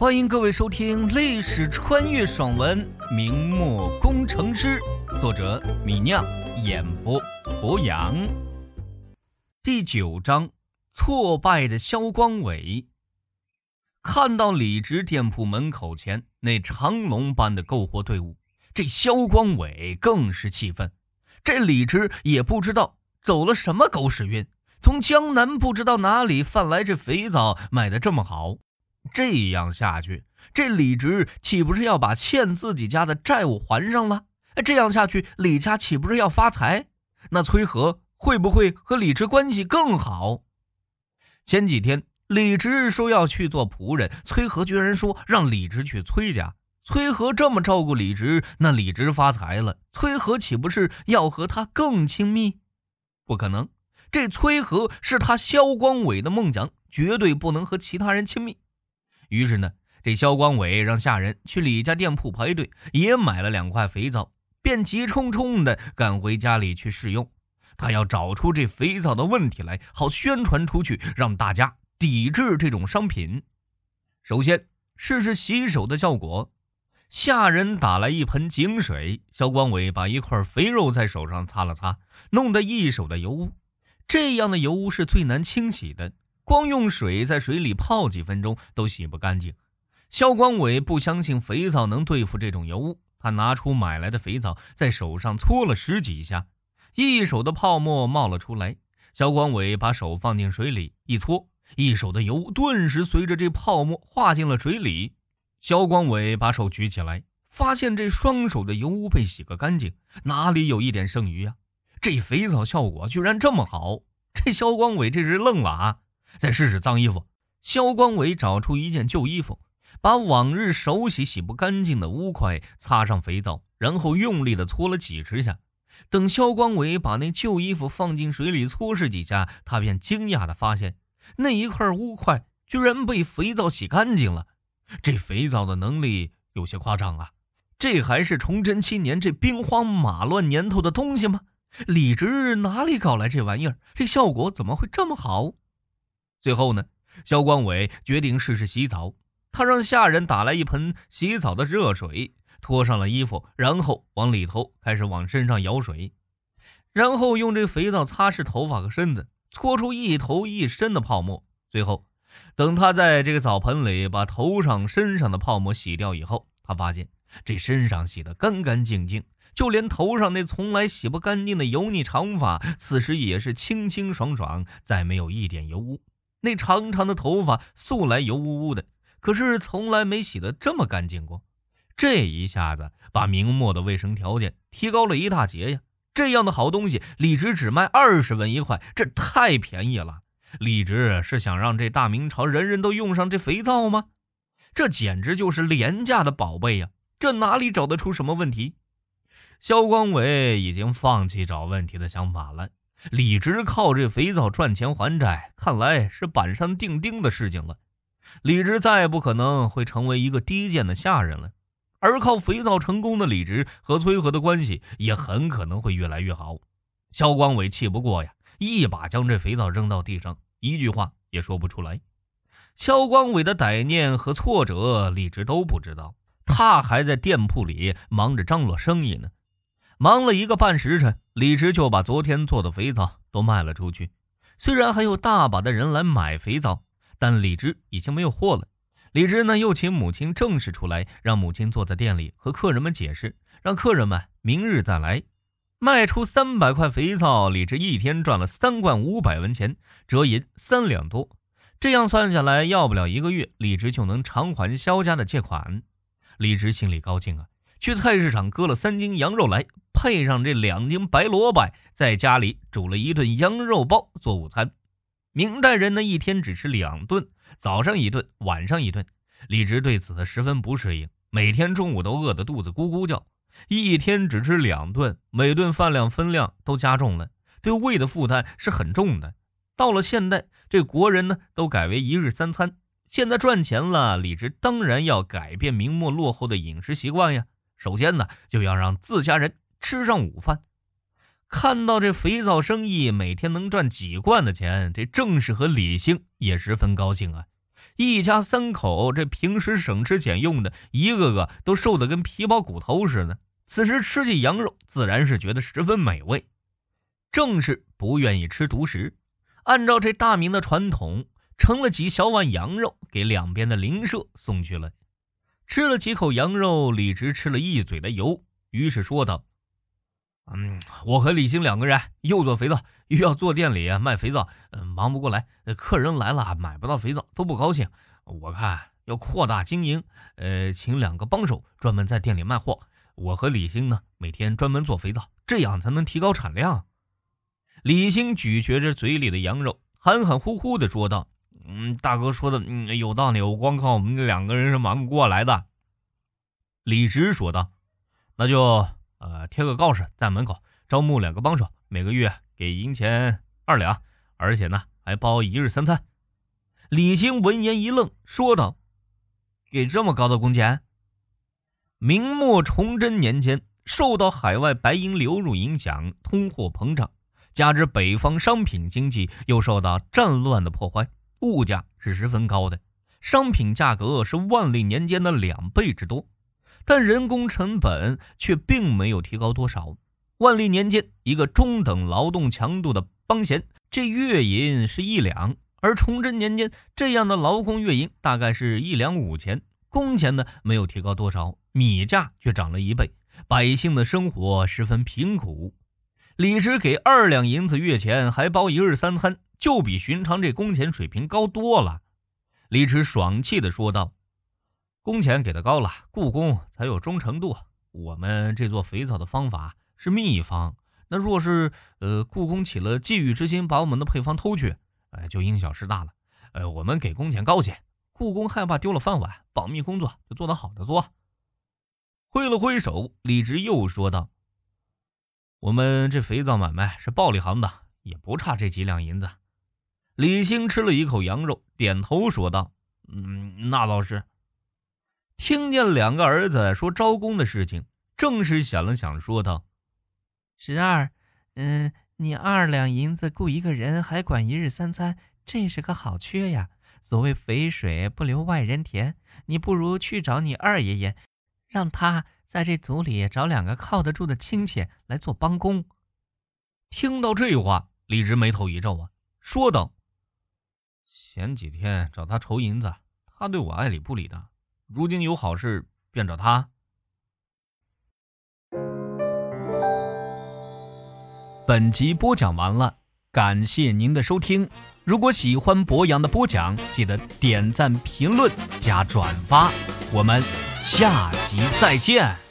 欢迎各位收听历史穿越爽文《明末工程师》，作者米酿，演播博洋。第九章：挫败的肖光伟。看到李直店铺门口前那长龙般的购货队伍，这肖光伟更是气愤。这李直也不知道走了什么狗屎运。从江南不知道哪里贩来这肥皂，卖的这么好，这样下去，这李直岂不是要把欠自己家的债务还上了？这样下去，李家岂不是要发财？那崔和会不会和李直关系更好？前几天李直说要去做仆人，崔和居然说让李直去崔家。崔和这么照顾李直，那李直发财了，崔和岂不是要和他更亲密？不可能。这崔和是他肖光伟的梦想，绝对不能和其他人亲密。于是呢，这肖光伟让下人去李家店铺排队，也买了两块肥皂，便急冲冲地赶回家里去试用。他要找出这肥皂的问题来，好宣传出去，让大家抵制这种商品。首先试试洗手的效果。下人打来一盆井水，肖光伟把一块肥肉在手上擦了擦，弄得一手的油污。这样的油污是最难清洗的，光用水在水里泡几分钟都洗不干净。肖光伟不相信肥皂能对付这种油污，他拿出买来的肥皂，在手上搓了十几下，一手的泡沫冒了出来。肖光伟把手放进水里一搓，一手的油顿时随着这泡沫化进了水里。肖光伟把手举起来，发现这双手的油污被洗个干净，哪里有一点剩余呀？这肥皂效果居然这么好，这肖光伟这是愣了啊！再试试脏衣服。肖光伟找出一件旧衣服，把往日手洗洗不干净的污块擦上肥皂，然后用力的搓了几十下。等肖光伟把那旧衣服放进水里搓拭几下，他便惊讶的发现，那一块污块居然被肥皂洗干净了。这肥皂的能力有些夸张啊！这还是崇祯七年这兵荒马乱年头的东西吗？李直哪里搞来这玩意儿？这效果怎么会这么好？最后呢，肖光伟决定试试洗澡。他让下人打来一盆洗澡的热水，脱上了衣服，然后往里头开始往身上舀水，然后用这肥皂擦拭头发和身子，搓出一头一身的泡沫。最后，等他在这个澡盆里把头上、身上的泡沫洗掉以后，他发现这身上洗得干干净净。就连头上那从来洗不干净的油腻长发，此时也是清清爽爽，再没有一点油污。那长长的头发素来油污污的，可是从来没洗得这么干净过。这一下子把明末的卫生条件提高了一大截呀！这样的好东西，李直只卖二十文一块，这太便宜了。李直是想让这大明朝人人都用上这肥皂吗？这简直就是廉价的宝贝呀！这哪里找得出什么问题？肖光伟已经放弃找问题的想法了。李直靠这肥皂赚钱还债，看来是板上钉钉的事情了。李直再也不可能会成为一个低贱的下人了，而靠肥皂成功的李直和崔和的关系也很可能会越来越好。肖光伟气不过呀，一把将这肥皂扔到地上，一句话也说不出来。肖光伟的歹念和挫折，李直都不知道，他还在店铺里忙着张罗生意呢。忙了一个半时辰，李直就把昨天做的肥皂都卖了出去。虽然还有大把的人来买肥皂，但李直已经没有货了。李直呢，又请母亲正式出来，让母亲坐在店里和客人们解释，让客人们明日再来。卖出三百块肥皂，李直一天赚了三贯五百文钱，折银三两多。这样算下来，要不了一个月，李直就能偿还肖家的借款。李直心里高兴啊。去菜市场割了三斤羊肉来，配上这两斤白萝卜，在家里煮了一顿羊肉包做午餐。明代人呢，一天只吃两顿，早上一顿，晚上一顿。李直对此十分不适应，每天中午都饿得肚子咕咕叫。一天只吃两顿，每顿饭量分量都加重了，对胃的负担是很重的。到了现代，这国人呢都改为一日三餐。现在赚钱了，李直当然要改变明末落后的饮食习惯呀。首先呢，就要让自家人吃上午饭。看到这肥皂生意每天能赚几贯的钱，这郑氏和李兴也十分高兴啊。一家三口这平时省吃俭用的，一个个都瘦得跟皮包骨头似的。此时吃起羊肉，自然是觉得十分美味。正是不愿意吃独食，按照这大明的传统，盛了几小碗羊肉给两边的邻舍送去了。吃了几口羊肉，李直吃了一嘴的油，于是说道：“嗯，我和李兴两个人又做肥皂，又要做店里卖肥皂，嗯，忙不过来。客人来了买不到肥皂，都不高兴。我看要扩大经营，呃，请两个帮手专门在店里卖货。我和李兴呢，每天专门做肥皂，这样才能提高产量。”李兴咀嚼着嘴里的羊肉，含含糊糊的说道。嗯，大哥说的嗯有道理，我光靠我们两个人是忙不过来的。李直说道：“那就呃贴个告示在门口，招募两个帮手，每个月给银钱二两，而且呢还包一日三餐。”李兴闻言一愣，说道：“给这么高的工钱？”明末崇祯年间，受到海外白银流入影响，通货膨胀，加之北方商品经济又受到战乱的破坏。物价是十分高的，商品价格是万历年间的两倍之多，但人工成本却并没有提高多少。万历年间，一个中等劳动强度的帮闲，这月银是一两；而崇祯年间，这样的劳工月银大概是一两五钱，工钱呢没有提高多少，米价却涨了一倍，百姓的生活十分贫苦。李直给二两银子月钱，还包一日三餐。就比寻常这工钱水平高多了，李直爽气的说道：“工钱给的高了，故宫才有忠诚度。我们这做肥皂的方法是秘方，那若是呃故宫起了觊觎之心，把我们的配方偷去，哎，就因小失大了。呃，我们给工钱高些，故宫害怕丢了饭碗，保密工作就做得好的多。”挥了挥手，李直又说道：“我们这肥皂买卖是暴利行当，也不差这几两银子。”李兴吃了一口羊肉，点头说道：“嗯，那倒是。”听见两个儿子说招工的事情，正是想了想，说道：“十二，嗯，你二两银子雇一个人，还管一日三餐，这是个好缺呀。所谓肥水不流外人田，你不如去找你二爷爷，让他在这族里找两个靠得住的亲戚来做帮工。”听到这话，李直眉头一皱啊，说道。前几天找他筹银子，他对我爱理不理的。如今有好事便找他。本集播讲完了，感谢您的收听。如果喜欢博洋的播讲，记得点赞、评论、加转发。我们下集再见。